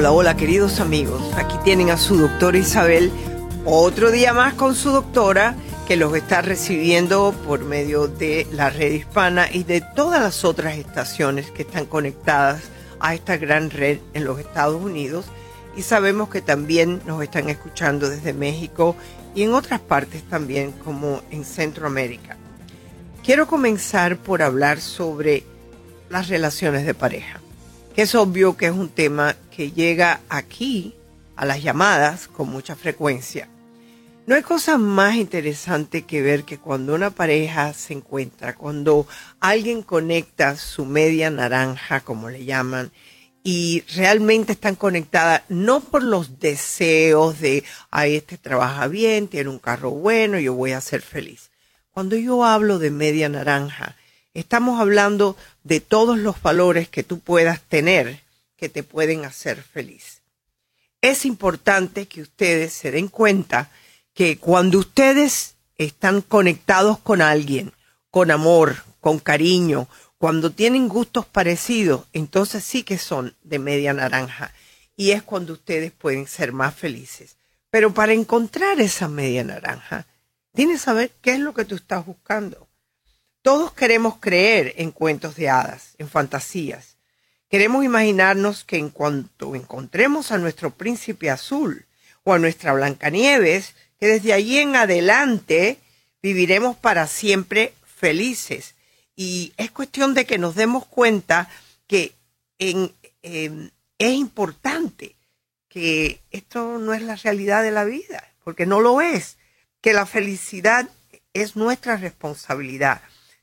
Hola, hola, queridos amigos. Aquí tienen a su doctora Isabel, otro día más con su doctora que los está recibiendo por medio de la red hispana y de todas las otras estaciones que están conectadas a esta gran red en los Estados Unidos. Y sabemos que también nos están escuchando desde México y en otras partes también como en Centroamérica. Quiero comenzar por hablar sobre las relaciones de pareja es obvio que es un tema que llega aquí a las llamadas con mucha frecuencia. No hay cosa más interesante que ver que cuando una pareja se encuentra, cuando alguien conecta su media naranja, como le llaman, y realmente están conectadas no por los deseos de, ay, este trabaja bien, tiene un carro bueno, yo voy a ser feliz. Cuando yo hablo de media naranja, Estamos hablando de todos los valores que tú puedas tener que te pueden hacer feliz. Es importante que ustedes se den cuenta que cuando ustedes están conectados con alguien, con amor, con cariño, cuando tienen gustos parecidos, entonces sí que son de media naranja. Y es cuando ustedes pueden ser más felices. Pero para encontrar esa media naranja, tienes que saber qué es lo que tú estás buscando. Todos queremos creer en cuentos de hadas, en fantasías. Queremos imaginarnos que en cuanto encontremos a nuestro príncipe azul o a nuestra Blancanieves, que desde allí en adelante viviremos para siempre felices. Y es cuestión de que nos demos cuenta que em, es importante que esto no es la realidad de la vida, porque no lo es, que la felicidad es nuestra responsabilidad.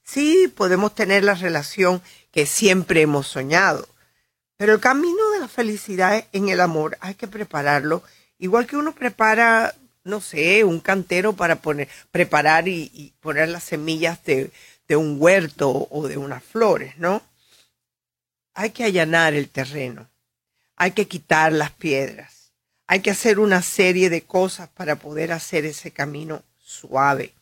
Sí, podemos tener la relación que siempre hemos soñado, pero el camino de la felicidad en el amor hay que prepararlo, igual que uno prepara, no sé, un cantero para poner, preparar y, poner las semillas de, un huerto o de unas flores, ¿no? Hay que allanar el terreno, hay que quitar las piedras, hay que hacer una serie de cosas para poder hacer ese camino suave,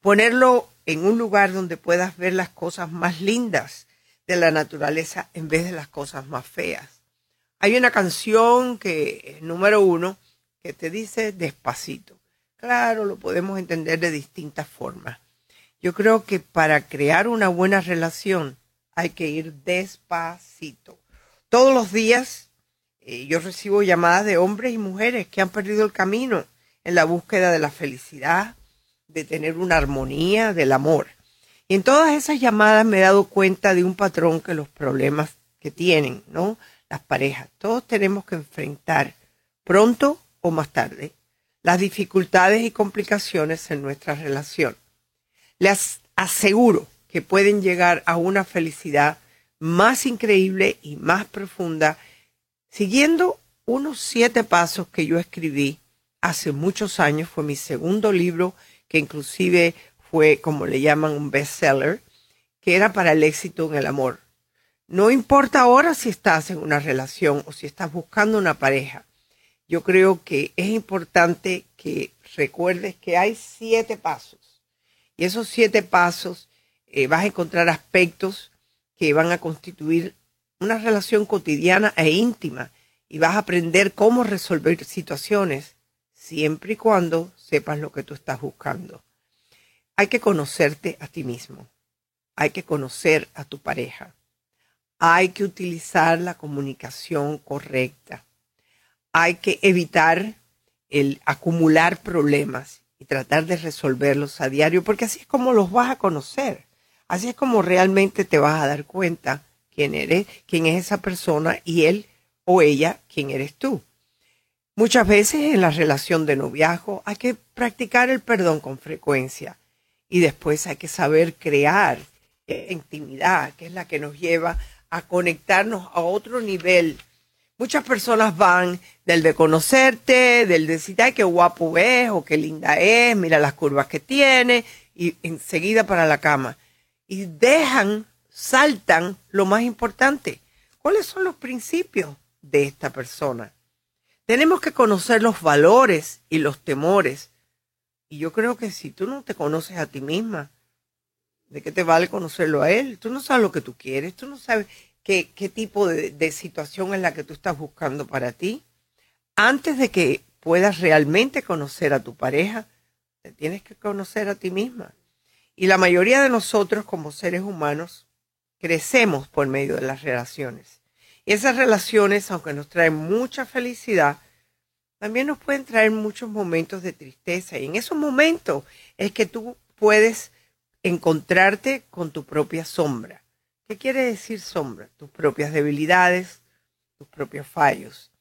ponerlo en un lugar donde puedas ver las cosas más lindas de la naturaleza en vez de las cosas más feas. Hay una canción que número uno que te dice despacito. Claro, lo podemos entender de distintas formas. Yo creo que para crear una buena relación hay que ir despacito. Todos los días eh, yo recibo llamadas de hombres y mujeres que han perdido el camino en la búsqueda de la felicidad, de tener una armonía del amor. Y en todas esas llamadas me he dado cuenta de un patrón que los problemas que tienen, ¿no? Las parejas, todos tenemos que enfrentar pronto o más tarde las dificultades y complicaciones en nuestra relación. Les aseguro que pueden llegar a una felicidad más increíble y más profunda siguiendo unos siete pasos que yo escribí hace muchos años. Fue mi segundo libro que inclusive fue, como le llaman, un bestseller, que era para el éxito en el amor. No importa ahora si estás en una relación o si estás buscando una pareja. Yo creo que es importante que recuerdes que hay siete pasos. Y esos siete pasos eh, vas a encontrar aspectos que van a constituir una relación cotidiana e íntima y vas a aprender cómo resolver situaciones siempre y cuando sepas lo que tú estás buscando. Hay que conocerte a ti mismo. Hay que conocer a tu pareja. Hay que utilizar la comunicación correcta. Hay que evitar el acumular problemas y tratar de resolverlos a diario, porque así es como los vas a conocer. Así es como realmente te vas a dar cuenta quién eres, quién es esa persona y él o ella, quién eres tú. Muchas veces en la relación de noviazgo hay que practicar el perdón con frecuencia y después hay que saber crear intimidad, que es la que nos lleva a conectarnos a otro nivel. Muchas personas van del de conocerte, del decir, ay, qué guapo es o qué linda es, mira las curvas que tiene, y enseguida para la cama. Y dejan, saltan lo más importante. ¿Cuáles son los principios de esta persona? Tenemos que conocer los valores y los temores. Y yo creo que si tú no te conoces a ti misma, ¿de qué te vale conocerlo a él? Tú no sabes lo que tú quieres, tú no sabes qué, qué tipo de, de situación es la que tú estás buscando para ti. Antes de que puedas realmente conocer a tu pareja, te tienes que conocer a ti misma. Y la mayoría de nosotros como seres humanos crecemos por medio de las relaciones. Esas relaciones, aunque nos traen mucha felicidad, también nos pueden traer muchos momentos de tristeza. Y en esos momentos es que tú puedes encontrarte con tu propia sombra. ¿Qué quiere decir sombra? Tus propias debilidades, tus propios fallos.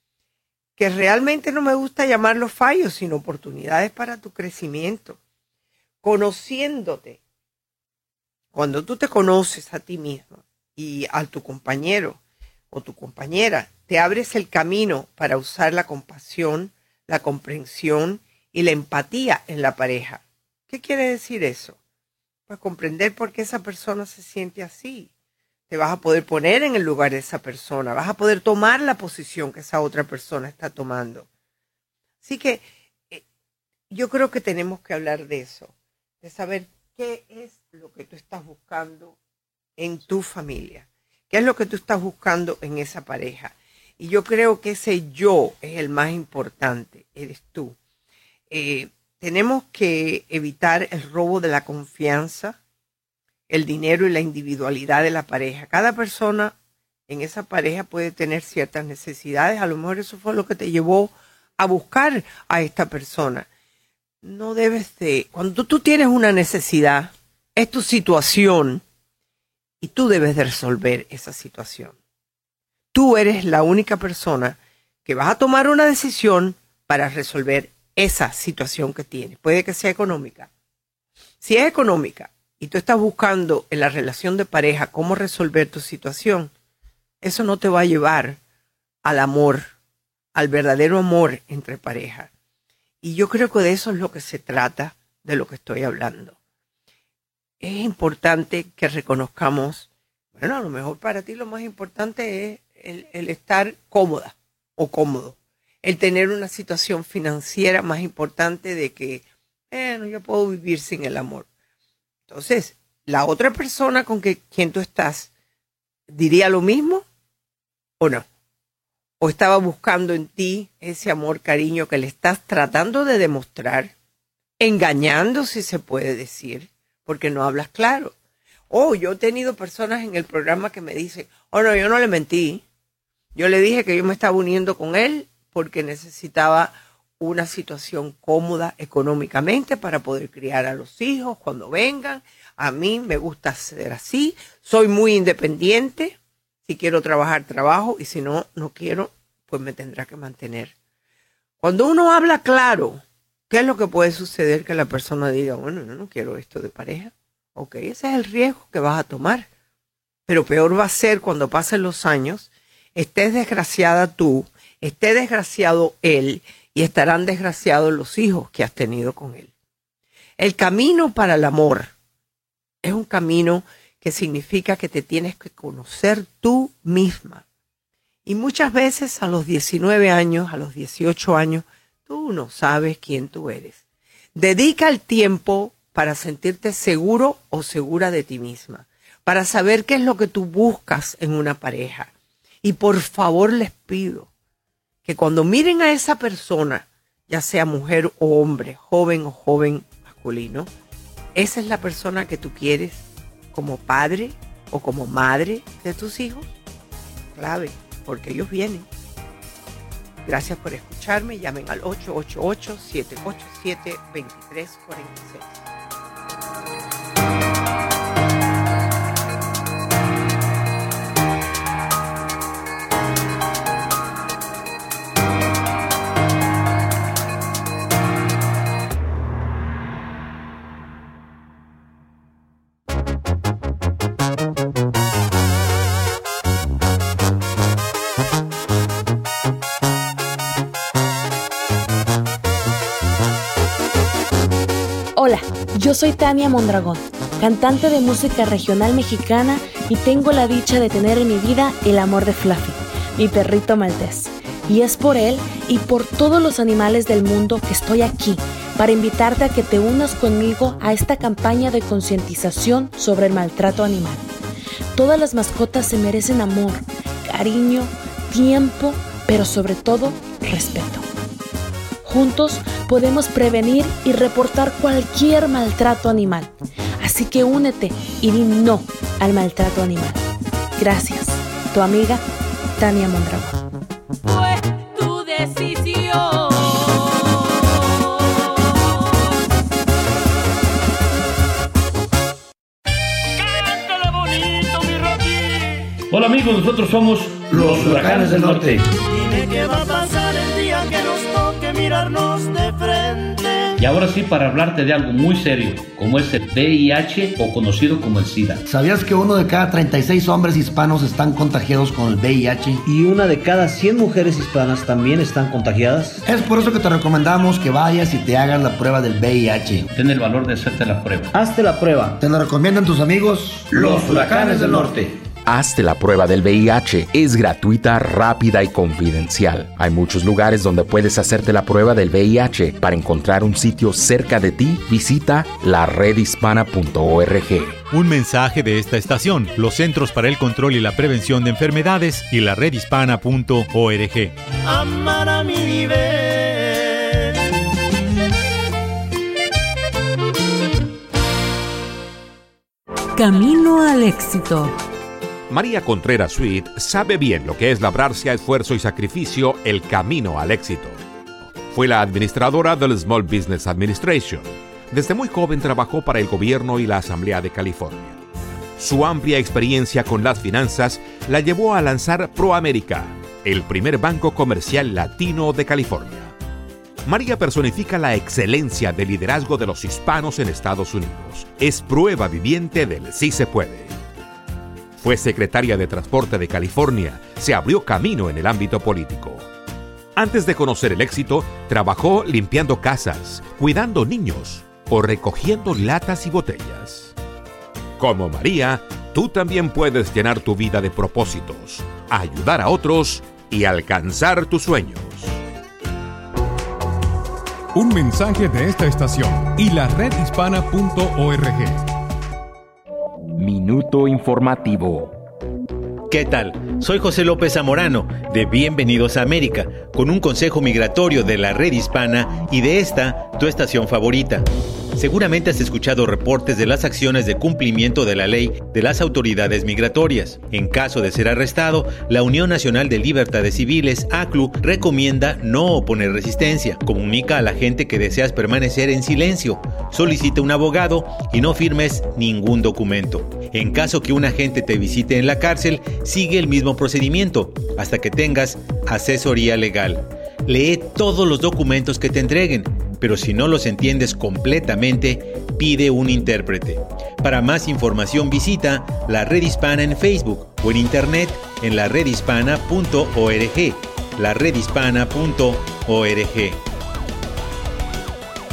Que realmente no me gusta llamarlos fallos, sino oportunidades para tu crecimiento. Conociéndote. Cuando tú te conoces a ti mismo y a tu compañero, o tu compañera, te abres el camino para usar la compasión, la comprensión y la empatía en la pareja. ¿Qué quiere decir eso? Pues comprender por qué esa persona se siente así. Te vas a poder poner en el lugar de esa persona, vas a poder tomar la posición que esa otra persona está tomando. Así que eh, yo creo que tenemos que hablar de eso, de saber qué es lo que tú estás buscando en tu familia ¿Qué es lo que tú estás buscando en esa pareja? Y yo creo que ese yo es el más importante, eres tú. Eh, tenemos que evitar el robo de la confianza, el dinero y la individualidad de la pareja. Cada persona en esa pareja puede tener ciertas necesidades. A lo mejor eso fue lo que te llevó a buscar a esta persona. No debes de, cuando tú tienes una necesidad, es tu situación, y tú debes de resolver esa situación. Tú eres la única persona que vas a tomar una decisión para resolver esa situación que tienes. Puede que sea económica. Si es económica y tú estás buscando en la relación de pareja cómo resolver tu situación, eso no te va a llevar al amor, al verdadero amor entre pareja. Y yo creo que de eso es lo que se trata de lo que estoy hablando es importante que reconozcamos, bueno, a lo mejor para ti lo más importante es el, estar cómoda o cómodo, el tener una situación financiera más importante de que, bueno, yo puedo vivir sin el amor. Entonces, la otra persona con que, quien tú estás, ¿diría lo mismo o no? ¿O estaba buscando en ti ese amor, cariño que le estás tratando de demostrar, engañando, si se puede decir? Porque no hablas claro. Oh, yo he tenido personas en el programa que me dicen, oh no, yo no le mentí. Yo le dije que yo me estaba uniendo con él porque necesitaba una situación cómoda económicamente para poder criar a los hijos cuando vengan. A mí me gusta ser así. Soy muy independiente. Si quiero trabajar, trabajo. Y si no, no quiero, pues me tendrá que mantener. Cuando uno habla claro, ¿Qué es lo que puede suceder que la persona diga, bueno, no, no quiero esto de pareja? Ok, ese es el riesgo que vas a tomar. Pero peor va a ser cuando pasen los años, estés desgraciada tú, esté desgraciado él y estarán desgraciados los hijos que has tenido con él. El camino para el amor es un camino que significa que te tienes que conocer tú misma. Y muchas veces a los 19 años, a los 18 años, Tú no sabes quién tú eres. Dedica el tiempo para sentirte seguro o segura de ti misma, para saber qué es lo que tú buscas en una pareja. Y por favor les pido que cuando miren a esa persona, ya sea mujer o hombre, joven o joven masculino, esa es la persona que tú quieres como padre o como madre de tus hijos. Clave, porque ellos vienen. Gracias por escucharme. Llamen al 888-787-2346. Yo soy Tania Mondragón, cantante de música regional mexicana y tengo la dicha de tener en mi vida el amor de Fluffy, mi perrito maltés. Y es por él y por todos los animales del mundo que estoy aquí para invitarte a que te unas conmigo a esta campaña de concientización sobre el maltrato animal. Todas las mascotas se merecen amor, cariño, tiempo, pero sobre todo respeto. Juntos podemos prevenir y reportar cualquier maltrato animal. Así que únete y di no al maltrato animal. Gracias. Tu amiga Tania Mondragón. Fue tu decisión. Cántale bonito, mi Rocky. Hola amigos, nosotros somos los huracanes del norte. Dime qué va a pasar el día que nos toque mirarnos. Y ahora sí para hablarte de algo muy serio, como es el VIH o conocido como el SIDA. ¿Sabías que uno de cada 36 hombres hispanos están contagiados con el VIH? y una de cada 100 mujeres hispanas también están contagiadas. Es por eso que te recomendamos que vayas y te hagas la prueba del VIH. Ten el valor de hacerte la prueba. Hazte la prueba. Te lo recomiendan tus amigos Los huracanes del norte. Hazte la prueba del VIH. Es gratuita, rápida y confidencial. Hay muchos lugares donde puedes hacerte la prueba del VIH. Para encontrar un sitio cerca de ti, visita laredhispana.org. Un mensaje de esta estación, los Centros para el Control y la Prevención de Enfermedades y la redhispana.org. Amar a mi nivel. Camino al éxito. María Contreras Sweet sabe bien lo que es labrarse a esfuerzo y sacrificio el camino al éxito. Fue la administradora del Small Business Administration. Desde muy joven trabajó para el gobierno y la Asamblea de California. Su amplia experiencia con las finanzas la llevó a lanzar ProAmerica, el primer banco comercial latino de California. María personifica la excelencia de liderazgo de los hispanos en Estados Unidos. Es prueba viviente del sí se puede. Fue secretaria de Transporte de California, se abrió camino en el ámbito político. Antes de conocer el éxito, trabajó limpiando casas, cuidando niños o recogiendo latas y botellas. Como María, tú también puedes llenar tu vida de propósitos, ayudar a otros y alcanzar tus sueños. Un mensaje de esta estación y la redhispana.org. Minuto informativo. ¿Qué tal? Soy José López Zamorano, de Bienvenidos a América, con un consejo migratorio de la red hispana y de esta, tu estación favorita. Seguramente has escuchado reportes de las acciones de cumplimiento de la ley de las autoridades migratorias. En caso de ser arrestado, la Unión Nacional de Libertades Civiles, ACLU, recomienda no oponer resistencia. Comunica a la gente que deseas permanecer en silencio. Solicita un abogado y no firmes ningún documento. En caso que un agente te visite en la cárcel, sigue el mismo procedimiento hasta que tengas asesoría legal. Lee todos los documentos que te entreguen pero si no los entiendes completamente, pide un intérprete. Para más información visita la Red Hispana en Facebook o en internet en la redhispana.org. La redhispana.org.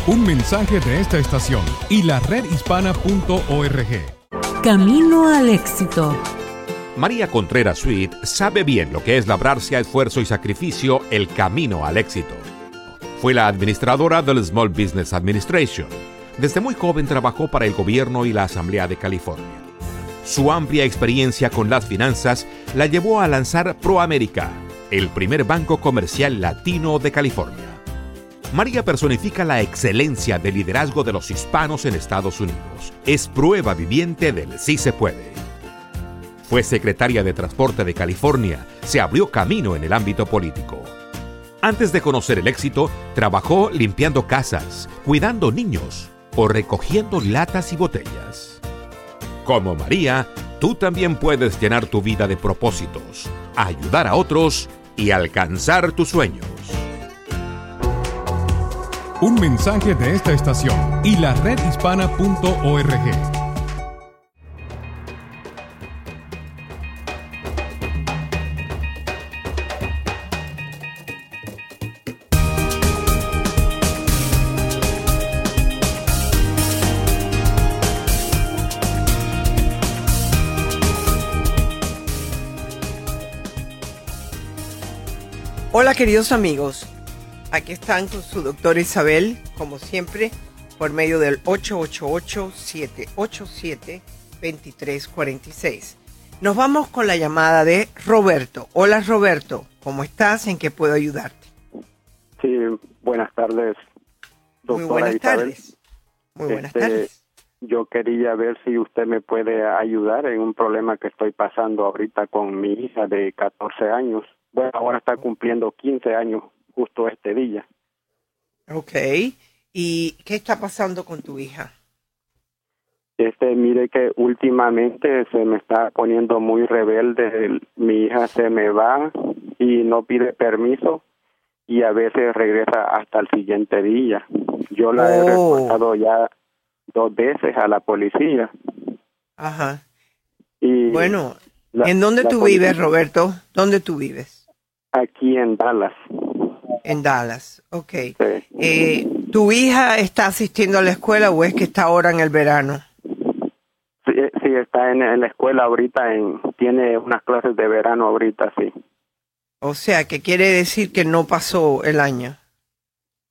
Un mensaje de esta estación y la redhispana.org. Camino al éxito. María Contreras Sweet sabe bien lo que es labrarse a esfuerzo y sacrificio el camino al éxito. Fue la administradora del Small Business Administration. Desde muy joven trabajó para el gobierno y la Asamblea de California. Su amplia experiencia con las finanzas la llevó a lanzar ProAmerica, el primer banco comercial latino de California. María personifica la excelencia de liderazgo de los hispanos en Estados Unidos. Es prueba viviente del sí se puede. Fue secretaria de Transporte de California, se abrió camino en el ámbito político. Antes de conocer el éxito, trabajó limpiando casas, cuidando niños o recogiendo latas y botellas. Como María, tú también puedes llenar tu vida de propósitos, ayudar a otros y alcanzar tus sueños. Un mensaje de esta estación y la redhispana.org. Hola queridos amigos, aquí están con su doctora Isabel, como siempre, por medio del 888-787-2346. Nos vamos con la llamada de Roberto. Hola Roberto, ¿cómo estás? ¿En qué puedo ayudarte? Sí, buenas tardes, doctora Muy buenas Isabel. tardes. Muy buenas Este, tardes. Yo quería ver si usted me puede ayudar en un problema que estoy pasando ahorita con mi hija de 14 años. Bueno, ahora está cumpliendo 15 años justo este día. Ok. ¿Y qué está pasando con tu hija? Este, mire que últimamente se me está poniendo muy rebelde. El- Mi hija se me va y no pide permiso y a veces regresa hasta el siguiente día. Yo la he Oh. reportado ya dos veces a la policía. Ajá. Y Bueno, la- ¿en dónde tú policía- vives, Roberto? ¿Dónde tú vives? Aquí en Dallas. En Dallas. Ok. Eh, ¿Tu hija está asistiendo a la escuela o es que está ahora en el verano? Sí, eh, sí, está en, en la escuela ahorita, en, tiene unas clases de verano ahorita, sí. O sea, que quiere decir que no pasó el año.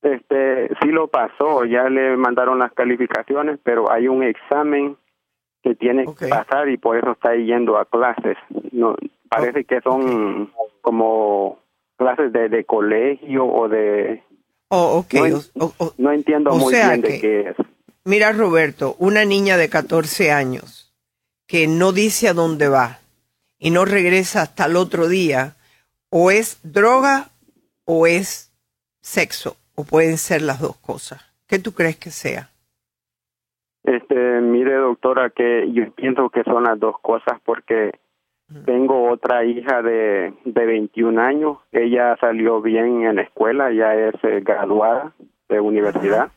Este, sí lo pasó, ya le mandaron las calificaciones, pero hay un examen que tiene que pasar y por eso está yendo a clases. No, parece que son como clases de, de colegio o de... Oh, ok. No, entiendo o muy sea bien de qué es. Mira, Roberto, una niña de 14 años que no dice a dónde va y no regresa hasta el otro día, o es droga o es sexo, o pueden ser las dos cosas. ¿Qué tú crees que sea? Este, mire, doctora, que yo pienso que son las dos cosas porque tengo otra hija de, de 21 años. Ella salió bien en la escuela, ya es eh, graduada de universidad.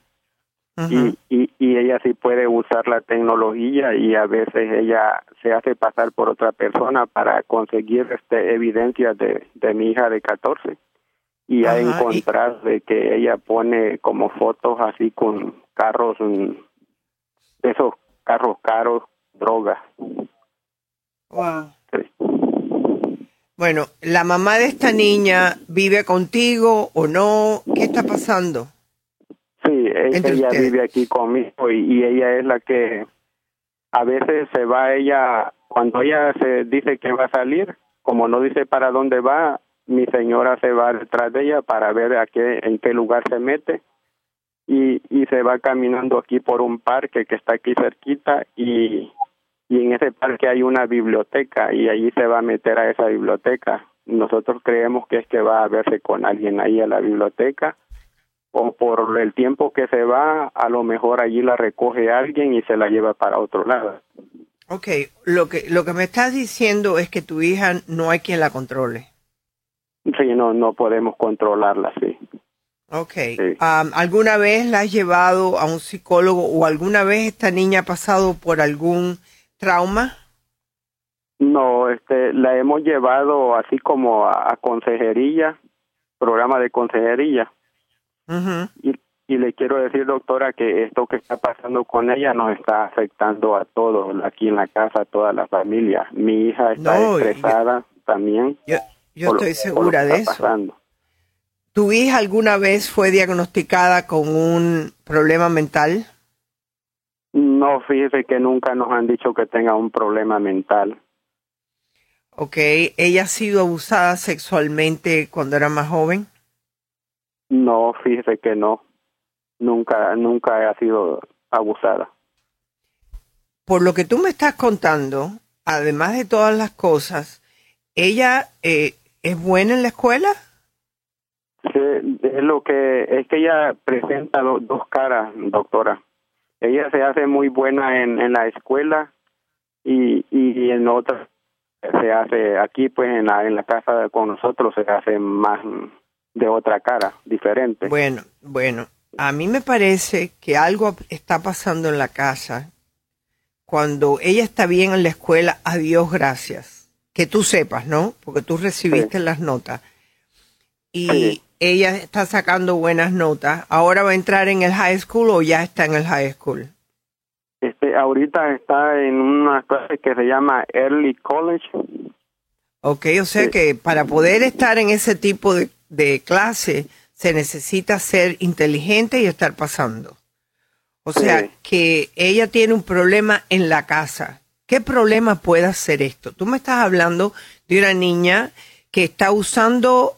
Y, y, y ella sí puede usar la tecnología y a veces ella se hace pasar por otra persona para conseguir este evidencia de, de mi hija de 14 y y- encontrado de que ella pone como fotos así con carros mm, esos carros caros drogas Wow. Bueno, ¿la mamá de esta niña vive contigo o no? ¿Qué está pasando? Sí, e- ella vive aquí conmigo y, y ella es la que a veces se va ella, cuando ella se dice que va a salir, como no dice para dónde va, mi señora se va detrás de ella para ver a qué, en qué lugar se mete y, y se va caminando aquí por un parque que está aquí cerquita y, y en ese parque hay una biblioteca y allí se va a meter a esa biblioteca. Nosotros creemos que es que va a verse con alguien ahí a la biblioteca o por el tiempo que se va, a lo mejor allí la recoge alguien y se la lleva para otro lado. Ok, lo que, lo que me estás diciendo es que tu hija no hay quien la controle. Sí, no, no podemos controlarla, sí. Ok. Am, ¿Alguna vez la has llevado a un psicólogo o alguna vez esta niña ha pasado por algún trauma? No, este, la hemos llevado así como a, a consejería, programa de consejería. Y, y le quiero decir, doctora, que esto que está pasando con ella nos está afectando a todos aquí en la casa, a toda la familia. Mi hija está No, estresada también. Yo, yo estoy lo segura de eso. pasando. ¿Tu hija alguna vez fue diagnosticada con un problema mental? No, fíjese que nunca nos han dicho que tenga un problema mental. Ok. ¿Ella ha sido abusada sexualmente cuando era más joven? No, fíjese que no. Nunca, nunca ha sido abusada. Por lo que tú me estás contando, además de todas las cosas, ¿ella eh, es buena en la escuela? Sí, es lo que es que ella presenta do- dos caras, doctora. Ella se hace muy buena en, en la escuela y, y en otra se hace aquí, pues en la, en la casa con nosotros se hace más de otra cara, diferente. Bueno, bueno, a mí me parece que algo está pasando en la casa. Cuando ella está bien en la escuela, a Dios gracias. Que tú sepas, ¿no? Porque tú recibiste las notas. Y ella está sacando buenas notas. ¿Ahora va a entrar en el high school o ya está en el high school? Este, ahorita está en una clase que se llama Early College. Ok, o sea que para poder estar en ese tipo de de clase, se necesita ser inteligente y estar pasando. O sea, Sí. que ella tiene un problema en la casa. ¿Qué problema puede ser esto? Tú me estás hablando de una niña que está usando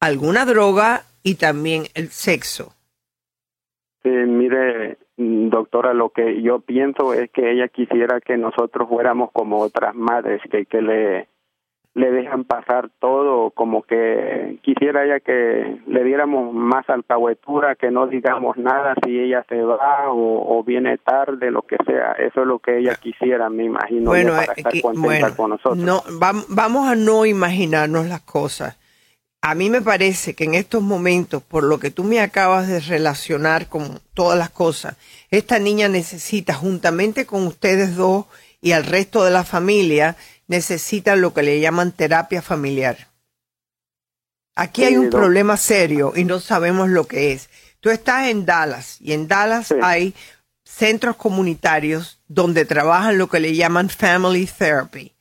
alguna droga y también el sexo. Sí, mire, mm, doctora, lo que yo pienso es que ella quisiera que nosotros fuéramos como otras madres, que, que le, le dejan pasar todo, como que quisiera ella que le diéramos más alcahuetura, que no digamos nada si ella se va o, o viene tarde, lo que sea. Eso es lo que ella quisiera, me imagino, Bueno, para eh, estar que- contenta bueno, con nosotros. No, vam- vamos a no imaginarnos las cosas. A mí me parece que en estos momentos, por lo que tú me acabas de relacionar con todas las cosas, esta niña necesita, juntamente con ustedes dos y al resto de la familia, necesita lo que le llaman terapia familiar. Aquí hay un problema serio y no sabemos lo que es. Tú estás en Dallas y en Dallas hay centros comunitarios donde trabajan lo que le llaman family therapy.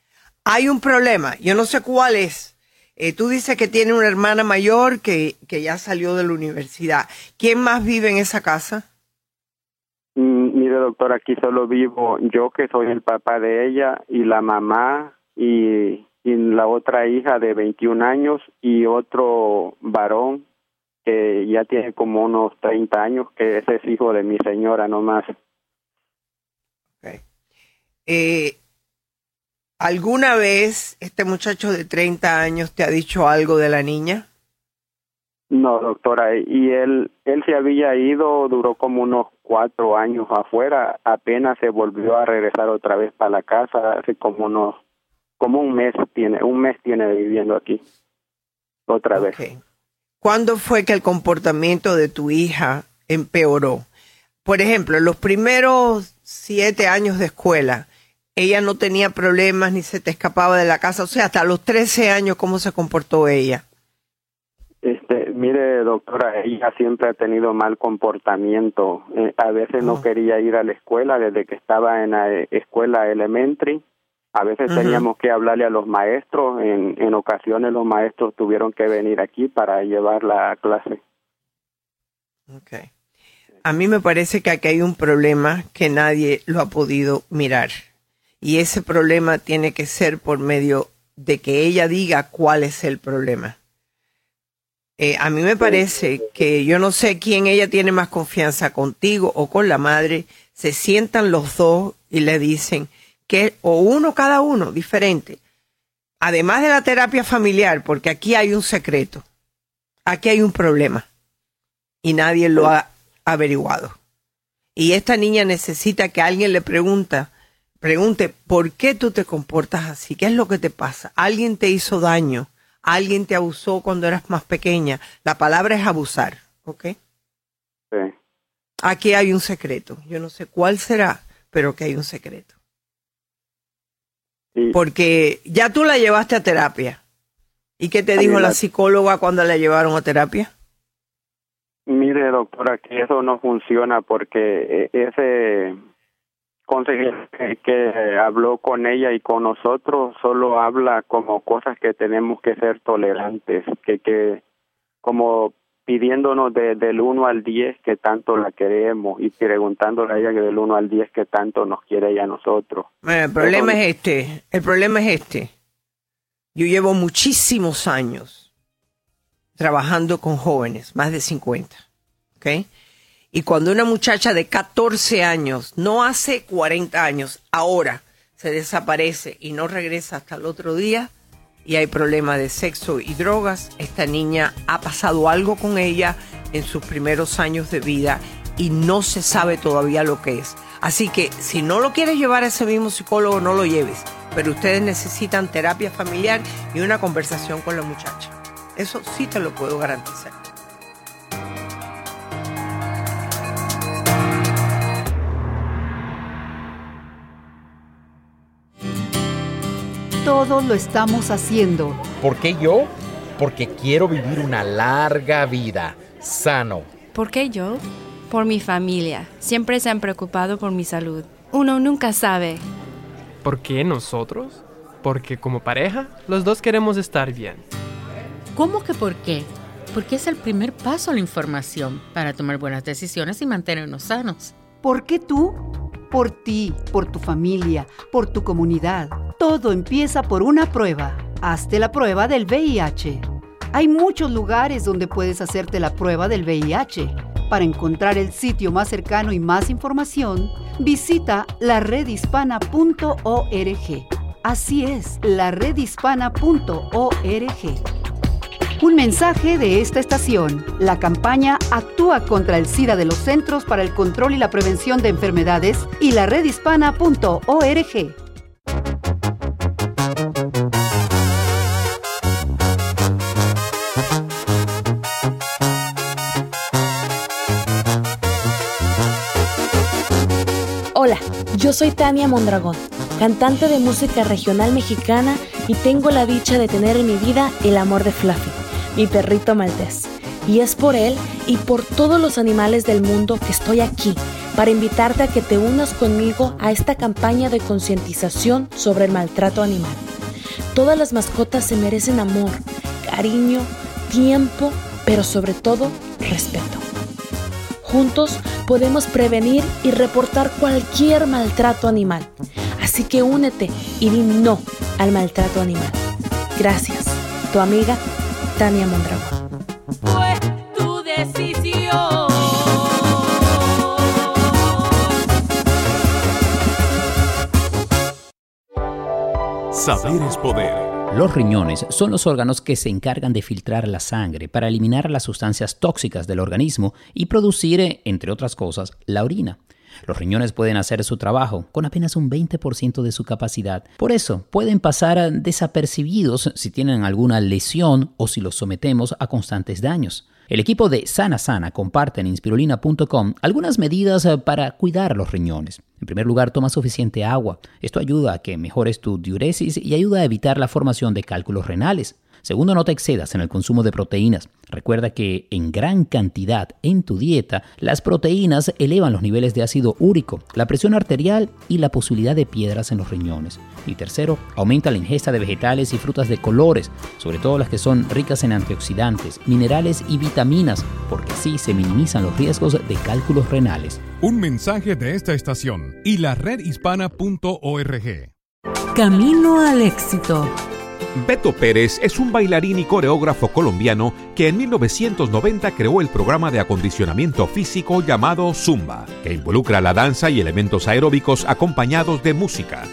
Hay un problema, yo no sé cuál es. Eh, tú dices que tiene una hermana mayor que, que ya salió de la universidad. ¿Quién más vive en esa casa? Mm, Mire, doctor, aquí solo vivo yo, que soy el papá de ella, y la mamá, y, y la otra hija de 21 años, y otro varón que ya tiene como unos 30 años, que ese es hijo de mi señora nomás. Eh, ¿Alguna vez este muchacho de 30 años te ha dicho algo de la niña? No, doctora, y él, él se había ido, duró como unos cuatro años afuera, apenas se volvió a regresar otra vez para la casa, hace como unos, como un mes tiene, un mes tiene viviendo aquí, otra vez. ¿Cuándo fue que el comportamiento de tu hija empeoró? Por ejemplo, en los primeros siete años de escuela, ella no tenía problemas ni se te escapaba de la casa. O sea, hasta los 13 años, ¿cómo se comportó ella? Este, mire, doctora, ella siempre ha tenido mal comportamiento. Eh, a veces no quería ir a la escuela desde que estaba en la eh, escuela elementary. A veces teníamos que hablarle a los maestros. En, en ocasiones los maestros tuvieron que venir aquí para llevarla a clase. Okay. A mí me parece que aquí hay un problema que nadie lo ha podido mirar. Y ese problema tiene que ser por medio de que ella diga cuál es el problema. Eh, a mí me parece que yo no sé quién ella tiene más confianza contigo o con la madre. Se sientan los dos y le dicen que, o uno cada uno, diferente. Además de la terapia familiar, porque aquí hay un secreto. Aquí hay un problema y nadie lo ha averiguado. Y esta niña necesita que alguien le pregunta, pregunte, ¿por qué tú te comportas así? ¿Qué es lo que te pasa? ¿Alguien te hizo daño? ¿Alguien te abusó cuando eras más pequeña? La palabra es abusar, ¿ok? Sí. Aquí hay un secreto. Yo no sé cuál será, pero que hay un secreto. Porque ya tú la llevaste a terapia. ¿Y qué te Sí, dijo la la- psicóloga cuando la llevaron a terapia? Mire, doctora, que eso no funciona porque eh, ese consejero que, habló con ella y con nosotros solo habla como cosas que tenemos que ser tolerantes, que, que como pidiéndonos de, del 1 al 10 que tanto la queremos y preguntándole a ella que del 1 al 10 que tanto nos quiere ella a nosotros. Bueno, el problema es este. El problema es este. Yo llevo muchísimos años trabajando con jóvenes, más de 50. ¿Ok? Y cuando una muchacha de 14 años, no hace 40 años, ahora se desaparece y no regresa hasta el otro día y hay problema de sexo y drogas, esta niña ha pasado algo con ella en sus primeros años de vida y no se sabe todavía lo que es. Así que si no lo quieres llevar a ese mismo psicólogo, no lo lleves. Pero ustedes necesitan terapia familiar y una conversación con la muchacha. Eso sí te lo puedo garantizar. Todo lo estamos haciendo. ¿Por qué yo? Porque quiero vivir una larga vida, sano. ¿Por qué yo? Por mi familia. Siempre se han preocupado por mi salud. Uno nunca sabe. ¿Por qué nosotros? Porque como pareja, los dos queremos estar bien. ¿Cómo que por qué? Porque es el primer paso a la información para tomar buenas decisiones y mantenernos sanos. ¿Por qué tú? Por ti, por tu familia, por tu comunidad. Todo empieza por una prueba. Hazte la prueba del VIH. Hay muchos lugares donde puedes hacerte la prueba del VIH. Para encontrar el sitio más cercano y más información, visita laredhispana.org. Así es, laredhispana.org. Un mensaje de esta estación. La campaña Actúa contra el SIDA de los Centros para el Control y la Prevención de Enfermedades y la redhispana.org. Hola, yo soy Tania Mondragón, cantante de música regional mexicana y tengo la dicha de tener en mi vida el amor de Fluffy, mi perrito maltés. Y es por él y por todos los animales del mundo que estoy aquí para invitarte a que te unas conmigo a esta campaña de concientización sobre el maltrato animal. Todas las mascotas se merecen amor, cariño, tiempo, pero sobre todo respeto. Juntos podemos prevenir y reportar cualquier maltrato animal. Así que únete y di no al maltrato animal. Gracias. Tu amiga Tania Mondragón. Fue tu decisión. Saber es poder. Los riñones son los órganos que se encargan de filtrar la sangre para eliminar las sustancias tóxicas del organismo y producir, entre otras cosas, la orina. Los riñones pueden hacer su trabajo con apenas un 20% de su capacidad. Por eso, pueden pasar desapercibidos si tienen alguna lesión o si los sometemos a constantes daños. El equipo de Sana Sana comparte en inspirulina.com algunas medidas para cuidar los riñones. En primer lugar, toma suficiente agua. Esto ayuda a que mejores tu diuresis y ayuda a evitar la formación de cálculos renales. Segundo, no te excedas en el consumo de proteínas. Recuerda que en gran cantidad en tu dieta, las proteínas elevan los niveles de ácido úrico, la presión arterial y la posibilidad de piedras en los riñones. Y tercero, aumenta la ingesta de vegetales y frutas de colores, sobre todo las que son ricas en antioxidantes, minerales y vitaminas, porque así se minimizan los riesgos de cálculos renales. Un mensaje de esta estación y la redhispana.org. Camino al éxito. Beto Pérez es un bailarín y coreógrafo colombiano que en 1990 creó el programa de acondicionamiento físico llamado Zumba, que involucra la danza y elementos aeróbicos acompañados de música.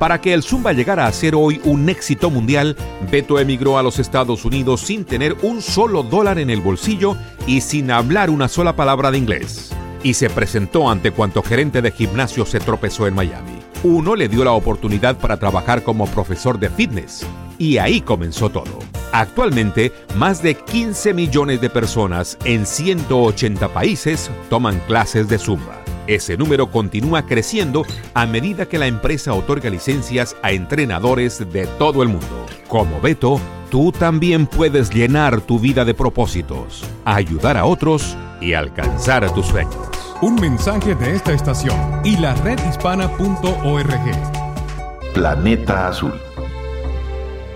Para que el Zumba llegara a ser hoy un éxito mundial, Beto emigró a los Estados Unidos sin tener un solo dólar en el bolsillo y sin hablar una sola palabra de inglés. Y se presentó ante cuanto gerente de gimnasio se tropezó en Miami. Uno le dio la oportunidad para trabajar como profesor de fitness. Y ahí comenzó todo. Actualmente, más de 15 millones de personas en 180 países toman clases de Zumba. Ese número continúa creciendo a medida que la empresa otorga licencias a entrenadores de todo el mundo. Como Beto, tú también puedes llenar tu vida de propósitos, ayudar a otros y alcanzar tus sueños. Un mensaje de esta estación y la redhispana.org. Planeta Azul.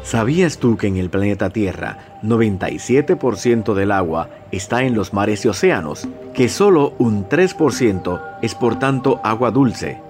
¿Sabías tú que en el planeta Tierra 97% del agua está en los mares y océanos? Que solo un 3% es por tanto agua dulce.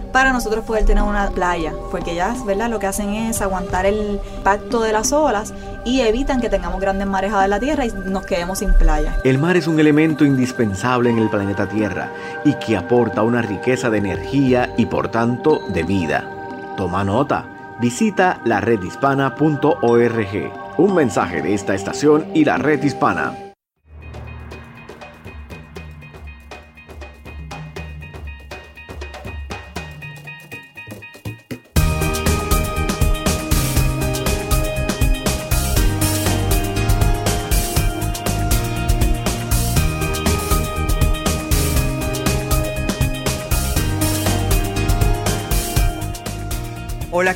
para nosotros poder tener una playa, porque ellas, ¿verdad? Lo que hacen es aguantar el impacto de las olas y evitan que tengamos grandes marejadas en la tierra y nos quedemos sin playa. El mar es un elemento indispensable en el planeta Tierra y que aporta una riqueza de energía y por tanto de vida. Toma nota. Visita la redhispana.org. Un mensaje de esta estación y la red hispana.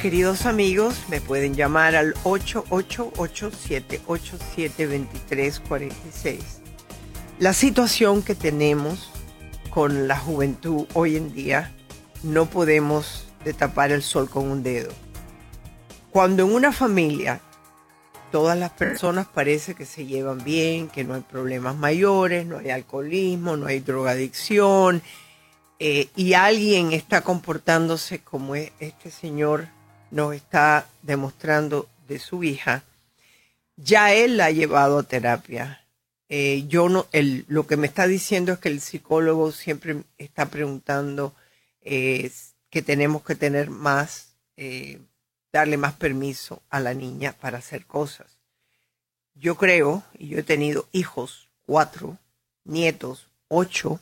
Queridos amigos, me pueden llamar al 888-787-2346. La situación que tenemos con la juventud hoy en día, no podemos tapar el sol con un dedo. Cuando en una familia todas las personas parece que se llevan bien, que no hay problemas mayores, no hay alcoholismo, no hay drogadicción, eh, y alguien está comportándose como este señor nos está demostrando de su hija, ya él la ha llevado a terapia. Eh, yo no, lo que me está diciendo es que el psicólogo siempre está preguntando eh, que tenemos que tener más, darle más permiso a la niña para hacer cosas. Yo creo, y yo he tenido hijos, cuatro, nietos, ocho,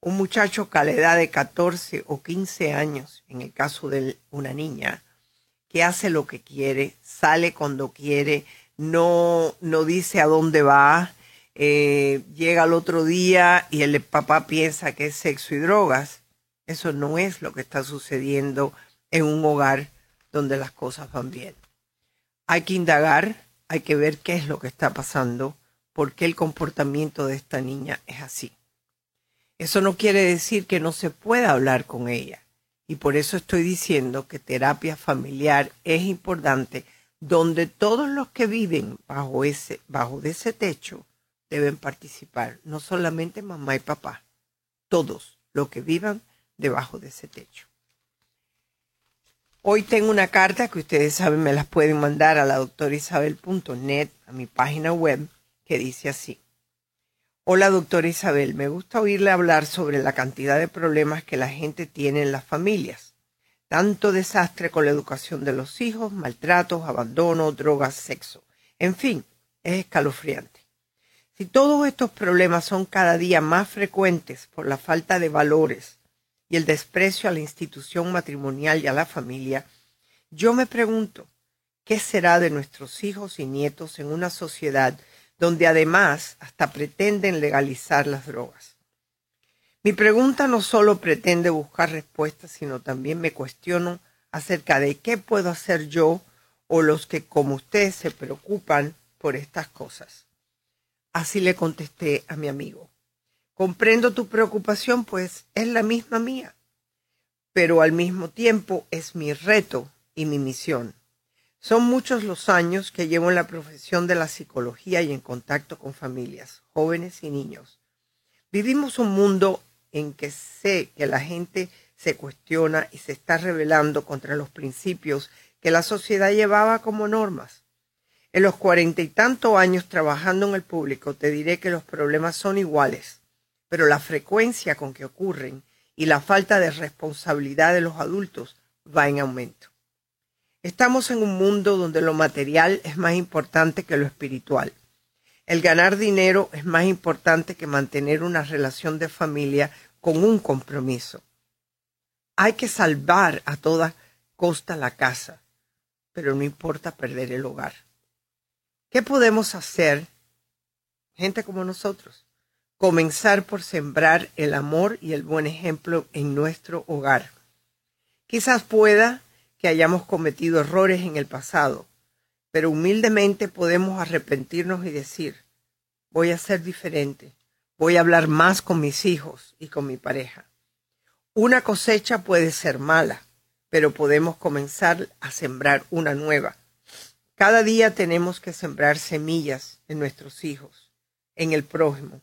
un muchacho que a la edad de 14 o 15 años, en el caso de una niña, que hace lo que quiere, sale cuando quiere, no, no dice a dónde va, eh, llega al otro día y el papá piensa que es sexo y drogas. Eso no es lo que está sucediendo en un hogar donde las cosas van bien. Hay que indagar, hay que ver qué es lo que está pasando, por qué el comportamiento de esta niña es así. Eso no quiere decir que no se pueda hablar con ella. Y por eso estoy diciendo que terapia familiar es importante, donde todos los que viven bajo ese, bajo de ese techo deben participar, no solamente mamá y papá, todos los que vivan debajo de ese techo. Hoy tengo una carta que ustedes saben, me las pueden mandar a la doctorisabel.net, a mi página web, que dice así. Hola, doctora Isabel. Me gusta oírle hablar sobre la cantidad de problemas que la gente tiene en las familias. Tanto desastre con la educación de los hijos, maltratos, abandono, drogas, sexo. En fin, es escalofriante. Si todos estos problemas son cada día más frecuentes por la falta de valores y el desprecio a la institución matrimonial y a la familia, yo me pregunto, ¿qué será de nuestros hijos y nietos en una sociedad donde además hasta pretenden legalizar las drogas. Mi pregunta no solo pretende buscar respuestas, sino también me cuestiono acerca de qué puedo hacer yo o los que como usted se preocupan por estas cosas. Así le contesté a mi amigo. Comprendo tu preocupación, pues es la misma mía, pero al mismo tiempo es mi reto y mi misión. Son muchos los años que llevo en la profesión de la psicología y en contacto con familias, jóvenes y niños. Vivimos un mundo en que sé que la gente se cuestiona y se está rebelando contra los principios que la sociedad llevaba como normas. En los cuarenta y tantos años trabajando en el público te diré que los problemas son iguales, pero la frecuencia con que ocurren y la falta de responsabilidad de los adultos va en aumento. Estamos en un mundo donde lo material es más importante que lo espiritual. El ganar dinero es más importante que mantener una relación de familia con un compromiso. Hay que salvar a toda costa la casa, pero no importa perder el hogar. ¿Qué podemos hacer, gente como nosotros? Comenzar por sembrar el amor y el buen ejemplo en nuestro hogar. Quizás pueda que hayamos cometido errores en el pasado, pero humildemente podemos arrepentirnos y decir, voy a ser diferente, voy a hablar más con mis hijos y con mi pareja. Una cosecha puede ser mala, pero podemos comenzar a sembrar una nueva. Cada día tenemos que sembrar semillas en nuestros hijos, en el prójimo.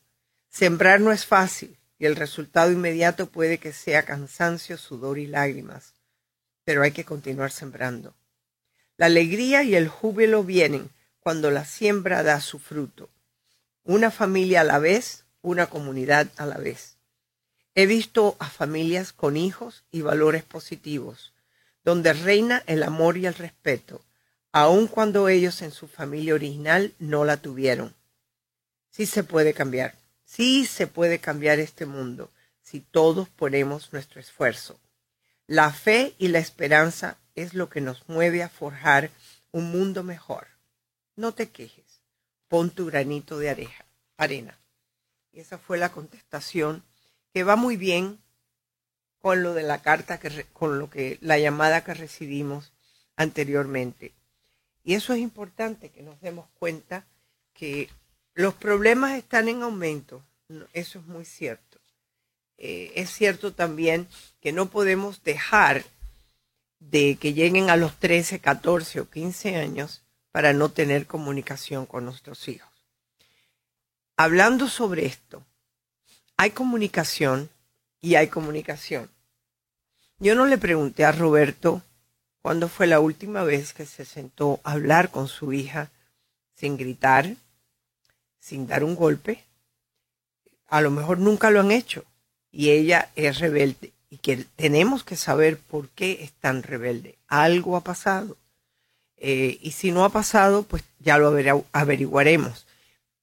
Sembrar no es fácil y el resultado inmediato puede que sea cansancio, sudor y lágrimas pero hay que continuar sembrando. La alegría y el júbilo vienen cuando la siembra da su fruto. Una familia a la vez, una comunidad a la vez. He visto a familias con hijos y valores positivos, donde reina el amor y el respeto, aun cuando ellos en su familia original no la tuvieron. Sí se puede cambiar, sí se puede cambiar este mundo si todos ponemos nuestro esfuerzo. La fe y la esperanza es lo que nos mueve a forjar un mundo mejor. No te quejes, pon tu granito de arena. Y esa fue la contestación que va muy bien con lo de la carta que con lo que la llamada que recibimos anteriormente. Y eso es importante que nos demos cuenta que los problemas están en aumento. Eso es muy cierto. Eh, es cierto también que no podemos dejar de que lleguen a los 13, 14 o 15 años para no tener comunicación con nuestros hijos. Hablando sobre esto, hay comunicación y hay comunicación. Yo no le pregunté a Roberto cuándo fue la última vez que se sentó a hablar con su hija sin gritar, sin dar un golpe. A lo mejor nunca lo han hecho y ella es rebelde y que tenemos que saber por qué es tan rebelde. Algo ha pasado. Eh, y si no ha pasado, pues ya lo averiguaremos.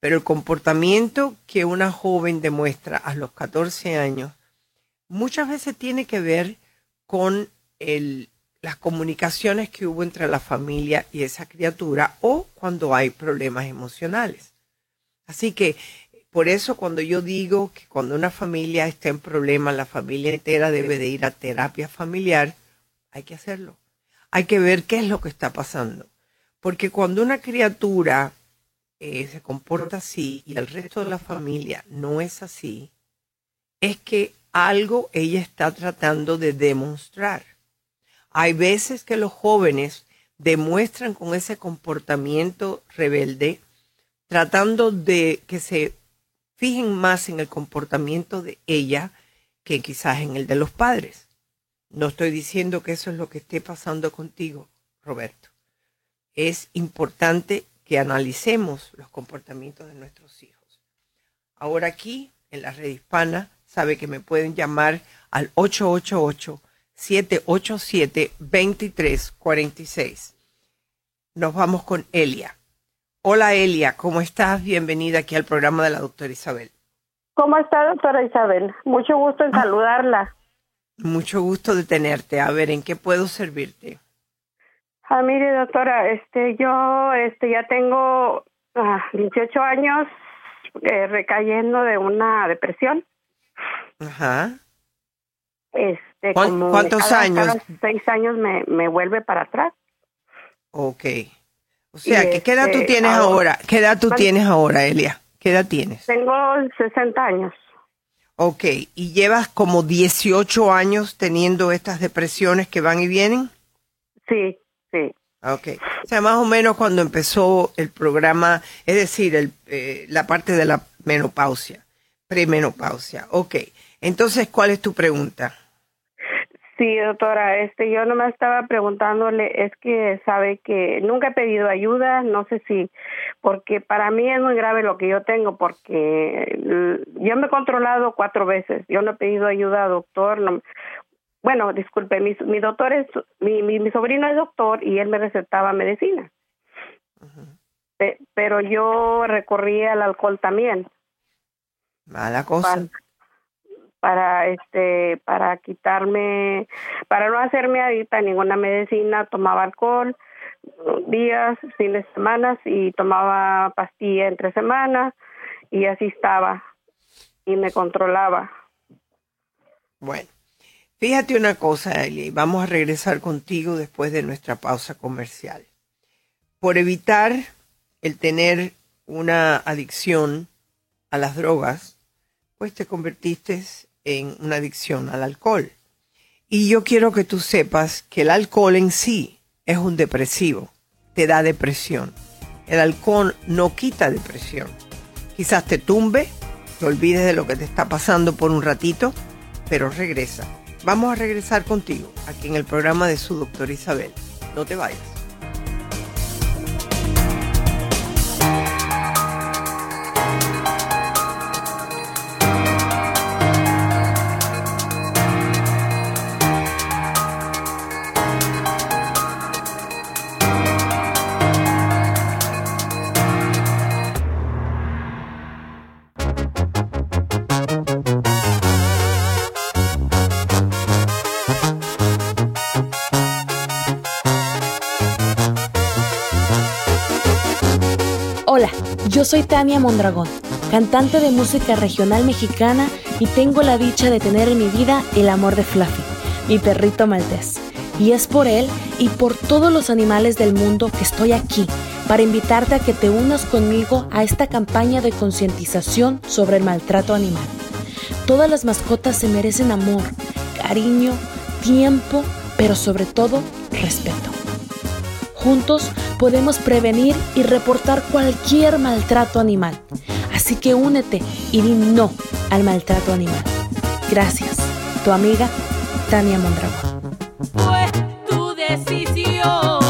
Pero el comportamiento que una joven demuestra a los 14 años muchas veces tiene que ver con el, las comunicaciones que hubo entre la familia y esa criatura o cuando hay problemas emocionales. Así que por eso cuando yo digo que cuando una familia está en problemas, la familia entera debe de ir a terapia familiar, hay que hacerlo. Hay que ver qué es lo que está pasando. Porque cuando una criatura eh, se comporta así y el resto de la familia no es así, es que algo ella está tratando de demostrar. Hay veces que los jóvenes demuestran con ese comportamiento rebelde, tratando de que se fijen más en el comportamiento de ella que quizás en el de los padres. No estoy diciendo que eso es lo que esté pasando contigo, Roberto. Es importante que analicemos los comportamientos de nuestros hijos. Ahora aquí, en la red hispana, sabe que me pueden llamar al 888-787-2346. Nos vamos con Elia. Hola Elia, ¿cómo estás? Bienvenida aquí al programa de la doctora Isabel. ¿Cómo está, doctora Isabel? Mucho gusto en saludarla. Mucho gusto de tenerte. A ver, ¿en qué puedo servirte? Ah, mire, doctora, este, yo este, ya tengo 18 ah, años eh, recayendo de una depresión. Ajá. Este, ¿Cuántos años? Cada seis años me, me vuelve para atrás. Ok. O sea, ¿qué edad tú este, tienes ahora? ¿Qué edad tú tienes ahora, Elia? ¿Qué edad tienes? Tengo 60 años. Ok, ¿y llevas como 18 años teniendo estas depresiones que van y vienen? Sí, sí. Ok, o sea, más o menos cuando empezó el programa, es decir, el, eh, la parte de la menopausia, premenopausia. Ok, entonces, ¿cuál es tu pregunta? Sí, doctora, este, yo no me estaba preguntándole, es que sabe que nunca he pedido ayuda, no sé si, porque para mí es muy grave lo que yo tengo, porque yo me he controlado cuatro veces, yo no he pedido ayuda, doctor, no, bueno, disculpe, mi, mi doctor es, mi, mi, sobrino es doctor y él me recetaba medicina, pero yo recorrí al alcohol también. Mala cosa. Para este para quitarme para no hacerme adicta a ninguna medicina tomaba alcohol días fines de semana y tomaba pastilla entre semanas y así estaba y me controlaba. Bueno fíjate una cosa Eli, vamos a regresar contigo después de nuestra pausa comercial. Por evitar el tener una adicción a las drogas pues te convertiste en una adicción al alcohol. Y yo quiero que tú sepas que el alcohol en sí es un depresivo, te da depresión. El alcohol no quita depresión. Quizás te tumbe, te olvides de lo que te está pasando por un ratito, pero regresa. Vamos a regresar contigo aquí en el programa de su doctor Isabel. No te vayas. Soy Tania Mondragón, cantante de música regional mexicana y tengo la dicha de tener en mi vida el amor de Fluffy, mi perrito maltés. Y es por él y por todos los animales del mundo que estoy aquí para invitarte a que te unas conmigo a esta campaña de concientización sobre el maltrato animal. Todas las mascotas se merecen amor, cariño, tiempo, pero sobre todo respeto. Juntos podemos prevenir y reportar cualquier maltrato animal. Así que únete y di no al maltrato animal. Gracias. Tu amiga Tania Mondragón. Fue tu decisión.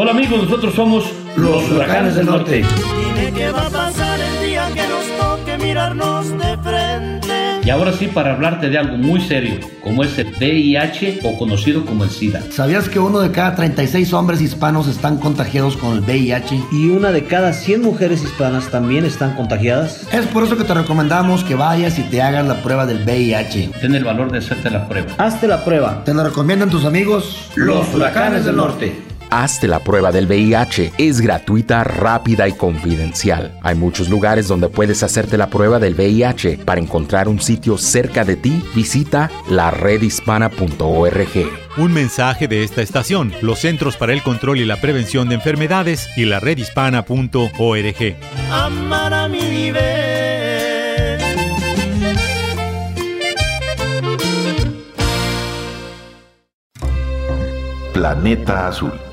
Hola amigos, nosotros somos los huracanes del norte. Dime qué va a pasar mirarnos de frente. Y ahora sí para hablarte de algo muy serio, como es el VIH o conocido como el SIDA. ¿Sabías que uno de cada 36 hombres hispanos están contagiados con el VIH? Y una de cada 100 mujeres hispanas también están contagiadas. Es por eso que te recomendamos que vayas y te hagas la prueba del VIH. Ten el valor de hacerte la prueba. Hazte la prueba. Te lo recomiendan tus amigos Los huracanes del norte. Hazte la prueba del VIH. Es gratuita, rápida y confidencial. Hay muchos lugares donde puedes hacerte la prueba del VIH. Para encontrar un sitio cerca de ti, visita laredhispana.org. Un mensaje de esta estación, los Centros para el Control y la Prevención de Enfermedades y la redhispana.org. Amar a mi nivel. Planeta Azul.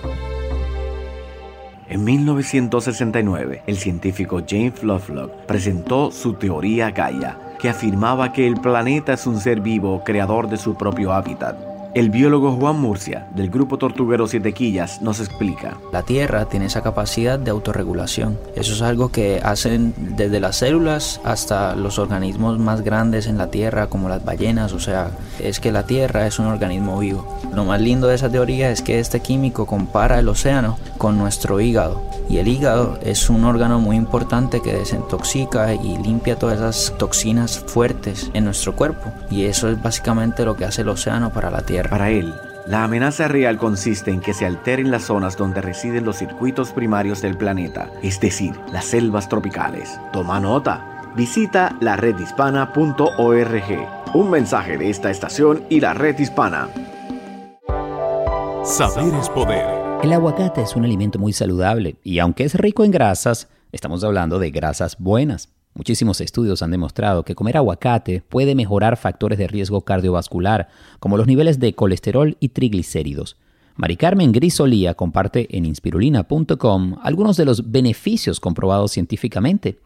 En 1969, el científico James Lovelock presentó su teoría Gaia, que afirmaba que el planeta es un ser vivo creador de su propio hábitat. El biólogo Juan Murcia, del grupo Tortuguero Siete Quillas, nos explica. La Tierra tiene esa capacidad de autorregulación. Eso es algo que hacen desde las células hasta los organismos más grandes en la Tierra, como las ballenas. O sea, es que la Tierra es un organismo vivo. Lo más lindo de esa teoría es que este químico compara el océano con nuestro hígado. Y el hígado es un órgano muy importante que desintoxica y limpia todas esas toxinas fuertes en nuestro cuerpo. Y eso es básicamente lo que hace el océano para la Tierra. Para él, la amenaza real consiste en que se alteren las zonas donde residen los circuitos primarios del planeta, es decir, las selvas tropicales. Toma nota. Visita la redhispana.org. Un mensaje de esta estación y la red hispana. Saber es poder. El aguacate es un alimento muy saludable y aunque es rico en grasas, estamos hablando de grasas buenas. Muchísimos estudios han demostrado que comer aguacate puede mejorar factores de riesgo cardiovascular, como los niveles de colesterol y triglicéridos. Mari Carmen Grisolía comparte en inspirulina.com algunos de los beneficios comprobados científicamente.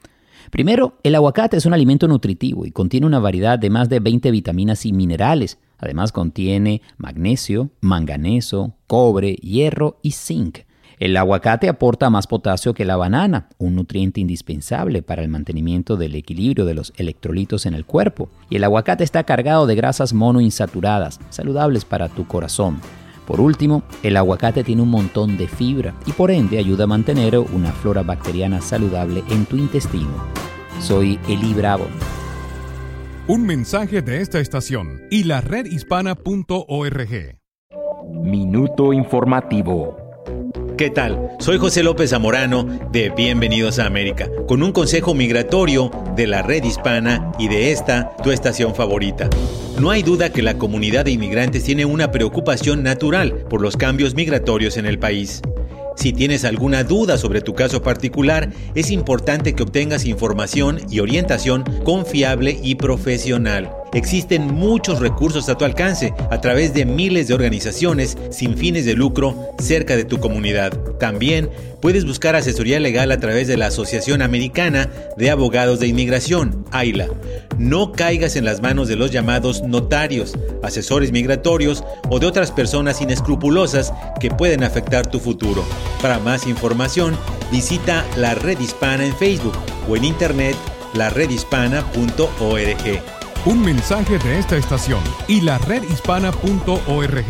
Primero, el aguacate es un alimento nutritivo y contiene una variedad de más de 20 vitaminas y minerales. Además contiene magnesio, manganeso, cobre, hierro y zinc. El aguacate aporta más potasio que la banana, un nutriente indispensable para el mantenimiento del equilibrio de los electrolitos en el cuerpo. Y el aguacate está cargado de grasas monoinsaturadas, saludables para tu corazón. Por último, el aguacate tiene un montón de fibra y por ende ayuda a mantener una flora bacteriana saludable en tu intestino. Soy Eli Bravo. Un mensaje de esta estación y la redhispana.org. Minuto informativo. ¿Qué tal? Soy José López Zamorano de Bienvenidos a América, con un consejo migratorio de la red hispana y de esta, tu estación favorita. No hay duda que la comunidad de inmigrantes tiene una preocupación natural por los cambios migratorios en el país. Si tienes alguna duda sobre tu caso particular, es importante que obtengas información y orientación confiable y profesional. Existen muchos recursos a tu alcance a través de miles de organizaciones sin fines de lucro cerca de tu comunidad. También puedes buscar asesoría legal a través de la Asociación Americana de Abogados de Inmigración, AILA. No caigas en las manos de los llamados notarios, asesores migratorios o de otras personas inescrupulosas que pueden afectar tu futuro. Para más información, visita la Red Hispana en Facebook o en internet laredhispana.org. Un mensaje de esta estación y la redhispana.org.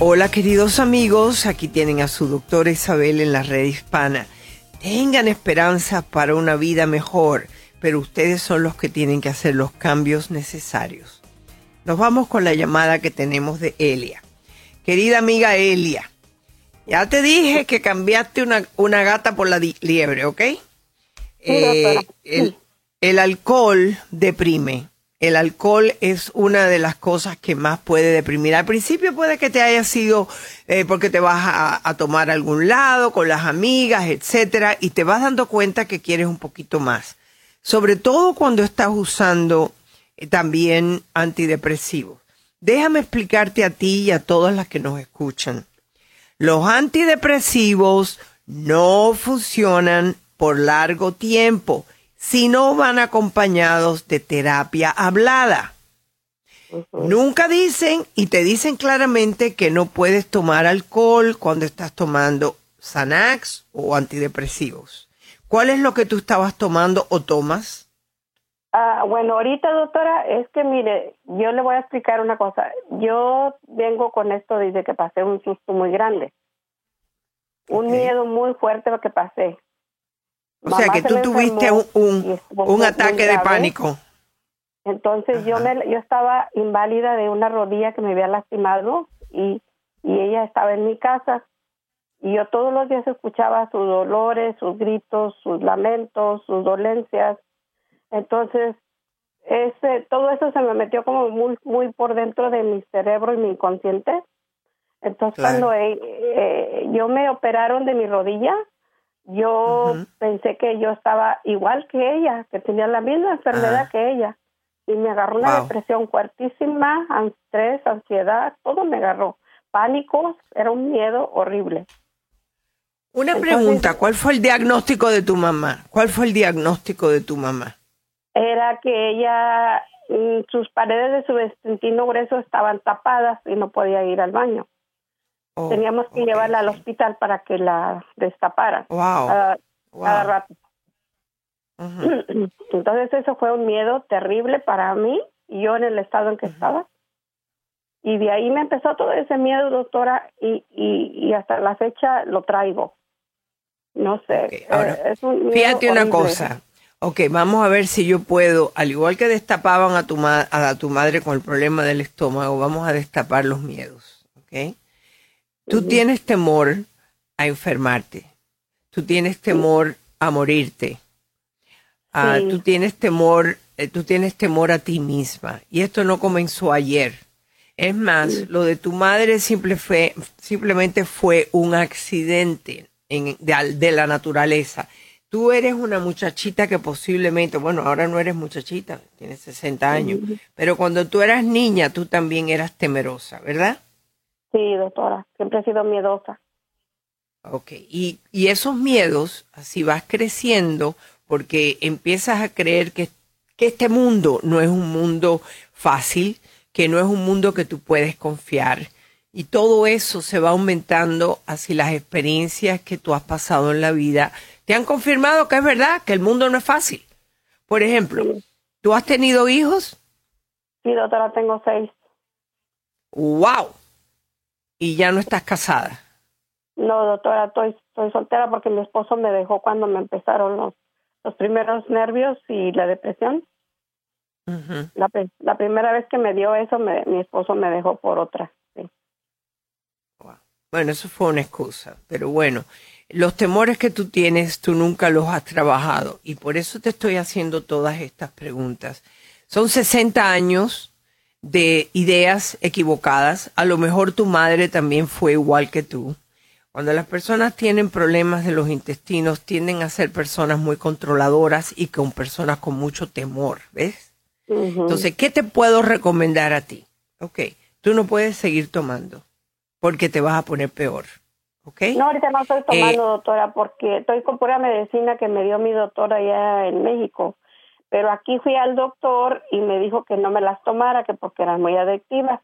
Hola queridos amigos, aquí tienen a su doctora Isabel en la red hispana. Tengan esperanza para una vida mejor, pero ustedes son los que tienen que hacer los cambios necesarios. Nos vamos con la llamada que tenemos de Elia. Querida amiga Elia, ya te dije que cambiaste una, una gata por la liebre, ¿ok? Eh, el, el alcohol deprime. El alcohol es una de las cosas que más puede deprimir. Al principio puede que te haya sido eh, porque te vas a, tomar a algún lado con las amigas, etcétera, y te vas dando cuenta que quieres un poquito más. Sobre todo cuando estás usando eh, también antidepresivos. Déjame explicarte a ti y a todas las que nos escuchan. Los antidepresivos no funcionan por largo tiempo si no van acompañados de terapia hablada. Nunca dicen y te dicen claramente que no puedes tomar alcohol cuando estás tomando Xanax o antidepresivos. ¿Cuál es lo que tú estabas tomando o tomas? Ah, bueno, ahorita, doctora, es que mire, yo le voy a explicar una cosa. Yo vengo con esto desde que pasé un susto muy grande. Un miedo muy fuerte lo que pasé. O sea que se tú tuviste un, un- ataque de pánico. Entonces yo me, yo estaba inválida de una rodilla que me había lastimado y, y ella estaba en mi casa y yo todos los días escuchaba sus dolores, sus gritos, sus lamentos, sus dolencias. Entonces ese todo eso se me metió como muy muy por dentro de mi cerebro y mi inconsciente. Entonces Claro. cuando eh, eh, yo me operaron de mi rodilla, yo pensé que yo estaba igual que ella, que tenía la misma enfermedad que ella. Y me agarró una Wow. depresión fuertísima, estrés, ansiedad, todo me agarró. Pánicos, era un miedo horrible. Una Entonces- pregunta, ¿cuál fue el diagnóstico de tu mamá? ¿Cuál fue el diagnóstico de tu mamá? Era que ella, mm, sus paredes de su intestino grueso estaban tapadas y no podía ir al baño. Oh, Teníamos que llevarla al hospital para que la destaparan. Wow. Cada, Wow. cada rato. Entonces eso fue un miedo terrible para mí y yo en el estado en que estaba. Y de ahí me empezó todo ese miedo, doctora, y, y, y hasta la fecha lo traigo. No sé. ahora, eh, es un miedo Fíjate una horrible. cosa. Ok, vamos a ver si yo puedo, al igual que destapaban a tu, ma- a tu madre con el problema del estómago, vamos a destapar los miedos. ¿Ok? Tú tienes temor a enfermarte. Tú tienes temor a morirte. Ah, Sí. Tú tienes temor, eh, tú tienes temor a ti misma. Y esto no comenzó ayer. Es más, lo de tu madre simple fue, simplemente fue un accidente en- de, la naturaleza. Tú eres una muchachita que posiblemente, bueno, ahora no eres muchachita, tienes 60 años, pero cuando tú eras niña, tú también eras temerosa, ¿verdad? Sí, doctora, siempre he sido miedosa. Ok, y, y esos miedos, así vas creciendo, porque empiezas a creer que, que este mundo no es un mundo fácil, que no es un mundo que tú puedes confiar. Y todo eso se va aumentando así las experiencias que tú has pasado en la vida te han confirmado que es verdad, que el mundo no es fácil. Por ejemplo, ¿tú has tenido hijos? Sí, doctora, tengo seis. ¡Wow! Y ya no estás casada. No, doctora, estoy, estoy soltera porque mi esposo me dejó cuando me empezaron los, los primeros nervios y la depresión. La, la primera vez que me dio eso, me- mi esposo me dejó por otra. sí. Bueno, eso fue una excusa, pero bueno, los temores que tú tienes, tú nunca los has trabajado y por eso te estoy haciendo todas estas preguntas. Son 60 años de ideas equivocadas, a lo mejor tu madre también fue igual que tú. Cuando las personas tienen problemas de los intestinos, tienden a ser personas muy controladoras y con personas con mucho temor, ¿ves? Entonces, ¿qué te puedo recomendar a ti? Ok, tú no puedes seguir tomando porque te vas a poner peor. ¿Ok? No, ahorita no estoy tomando, Eh, doctora, porque estoy con pura medicina que me dio mi doctor allá en México. Pero aquí fui al doctor y me dijo que no me las tomara, que porque eran muy adictivas.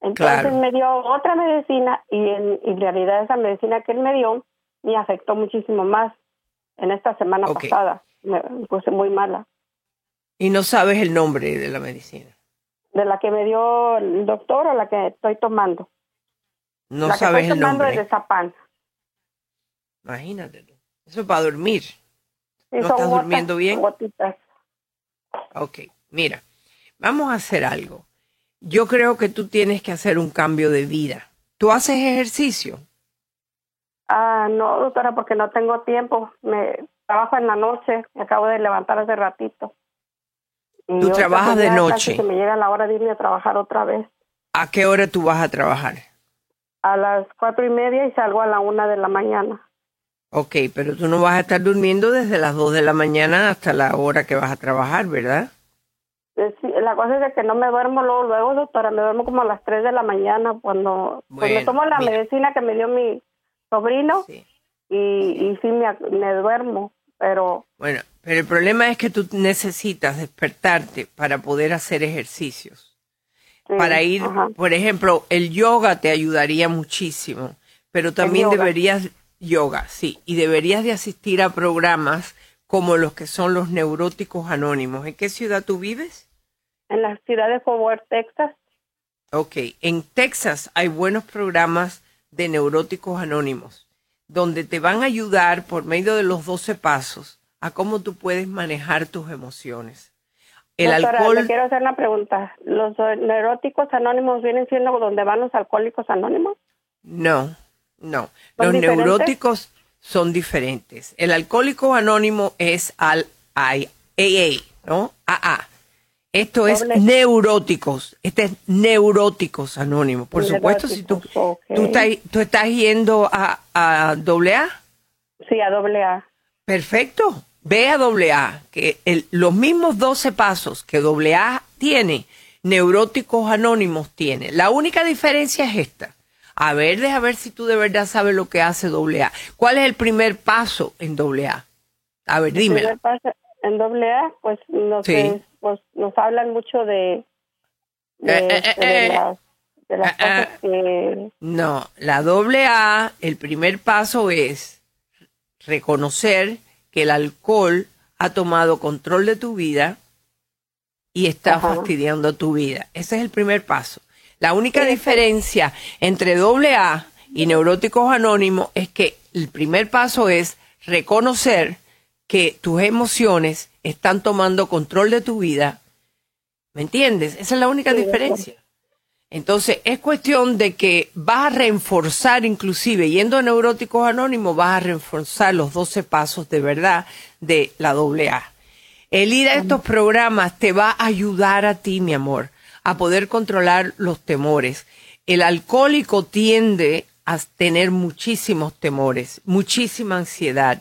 Entonces Claro. me dio otra medicina y en, en realidad esa medicina que él me dio me afectó muchísimo más en esta semana pasada. Me puse muy mala. Y no sabes el nombre de la medicina. De la que me dio el doctor o la que estoy tomando. No la que sabes estoy el tomando nombre. es de Zapan. Imagínate. Eso es para dormir. Sí, ¿No estás durmiendo bien? gotitas. Ok, mira, vamos a hacer algo. Yo creo que tú tienes que hacer un cambio de vida. ¿Tú haces ejercicio? Ah, no, doctora, porque no tengo tiempo. Me trabajo en la noche. Me acabo de levantar hace ratito. Y Tú trabajas pues, de noche. que me llega la hora de irme a trabajar otra vez. ¿A qué hora tú vas a trabajar? A las cuatro y media y salgo a la una de la mañana. Ok, pero tú no vas a estar durmiendo desde las 2 de la mañana hasta la hora que vas a trabajar, ¿verdad? Eh, sí, la cosa es de que no me duermo luego, luego, doctora. Me duermo como a las tres de la mañana cuando, Bueno, tomo la mira. medicina que me dio mi sobrino. Y, y sí me, me duermo, pero Bueno, pero el problema es que tú necesitas despertarte para poder hacer ejercicios. para ir, por ejemplo, el yoga te ayudaría muchísimo, pero también deberías, yoga, sí, y deberías de asistir a programas como los que son los neuróticos anónimos. ¿En qué ciudad tú vives? en la ciudad de Fort Worth, Texas. Ok, en Texas hay buenos programas de neuróticos anónimos, donde te van a ayudar por medio de los 12 pasos a cómo tú puedes manejar tus emociones. El Doctora, alcohol, le quiero hacer una pregunta. ¿Los neuróticos anónimos vienen siendo donde van los alcohólicos anónimos? no, no. ¿Son Los diferentes? neuróticos son diferentes. El alcohólico anónimo es al AA, ¿no? AA. Esto es Doble. neuróticos. Este es neuróticos anónimos. Por supuesto, si tú, tú, estás, tú estás yendo a, a AA, Sí, a doble A. Perfecto. Ve a AA, que el- los mismos 12 pasos que AA tiene, Neuróticos Anónimos tiene. La única diferencia es esta. A ver, deja ver si tú de verdad sabes lo que hace AA. ¿Cuál es el primer paso en AA? A ver, El dímelo. primer paso En doble A, pues nos, Sí. pues, nos hablan mucho de, de, Eh, eh, de eh, las, de las eh, cosas que... No, la AA, el primer paso es reconocer que el alcohol ha tomado control de tu vida y está Ajá. fastidiando tu vida. Ese es el primer paso. La única diferencia entre AA y Neuróticos Anónimos es que el primer paso es reconocer que tus emociones están tomando control de tu vida. ¿Me entiendes? Esa es la única Sí, diferencia. Entonces, es cuestión de que vas a reforzar, inclusive yendo a Neuróticos Anónimos, vas a reforzar los 12 pasos de verdad de la AA. El ir a estos programas te va a ayudar a ti, mi amor, a poder controlar los temores. El alcohólico tiende a tener muchísimos temores, muchísima ansiedad,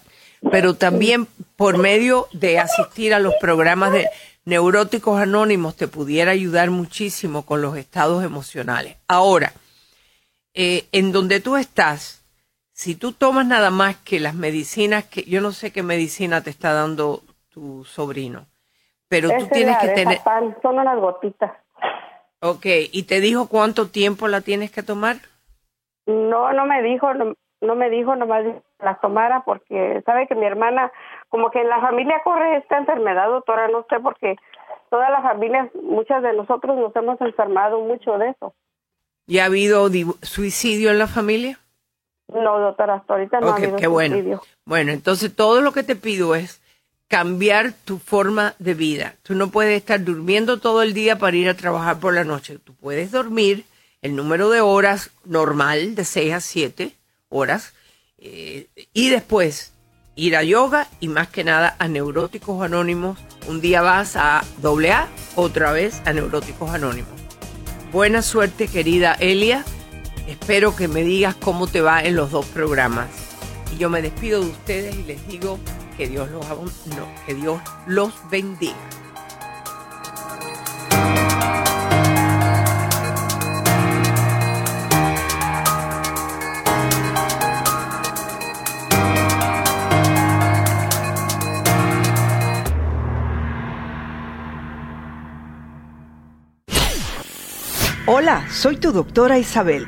pero también por medio de asistir a los programas de neuróticos anónimos te pudiera ayudar muchísimo con los estados emocionales. Ahora, eh, en donde tú estás, si tú tomas nada más que las medicinas que yo no sé qué medicina te está dando tu sobrino, pero tú tienes la que tener, son unas gotitas. Ok, y te dijo cuánto tiempo la tienes que tomar. No, no me dijo, no, no me dijo, nomás las tomara porque sabe que mi hermana, como que en la familia corre esta enfermedad, doctora, no sé, porque todas las familias, muchas de nosotros nos hemos enfermado mucho de eso. ¿Ya ha habido suicidio en la familia? No, doctora, hasta ahorita no ha habido qué bueno. suicidio. Bueno, entonces todo lo que te pido es cambiar tu forma de vida. Tú no puedes estar durmiendo todo el día para ir a trabajar por la noche. Tú puedes dormir el número de horas normal, de 6 a 7 horas, eh, y después ir a yoga y más que nada a Neuróticos Anónimos. Un día vas a AA, otra vez a Neuróticos Anónimos. Buena suerte, querida Elia. Espero que me digas cómo te va en los dos programas. Y yo me despido de ustedes y les digo que Dios los, no, que Dios los bendiga. Hola, soy tu doctora Isabel.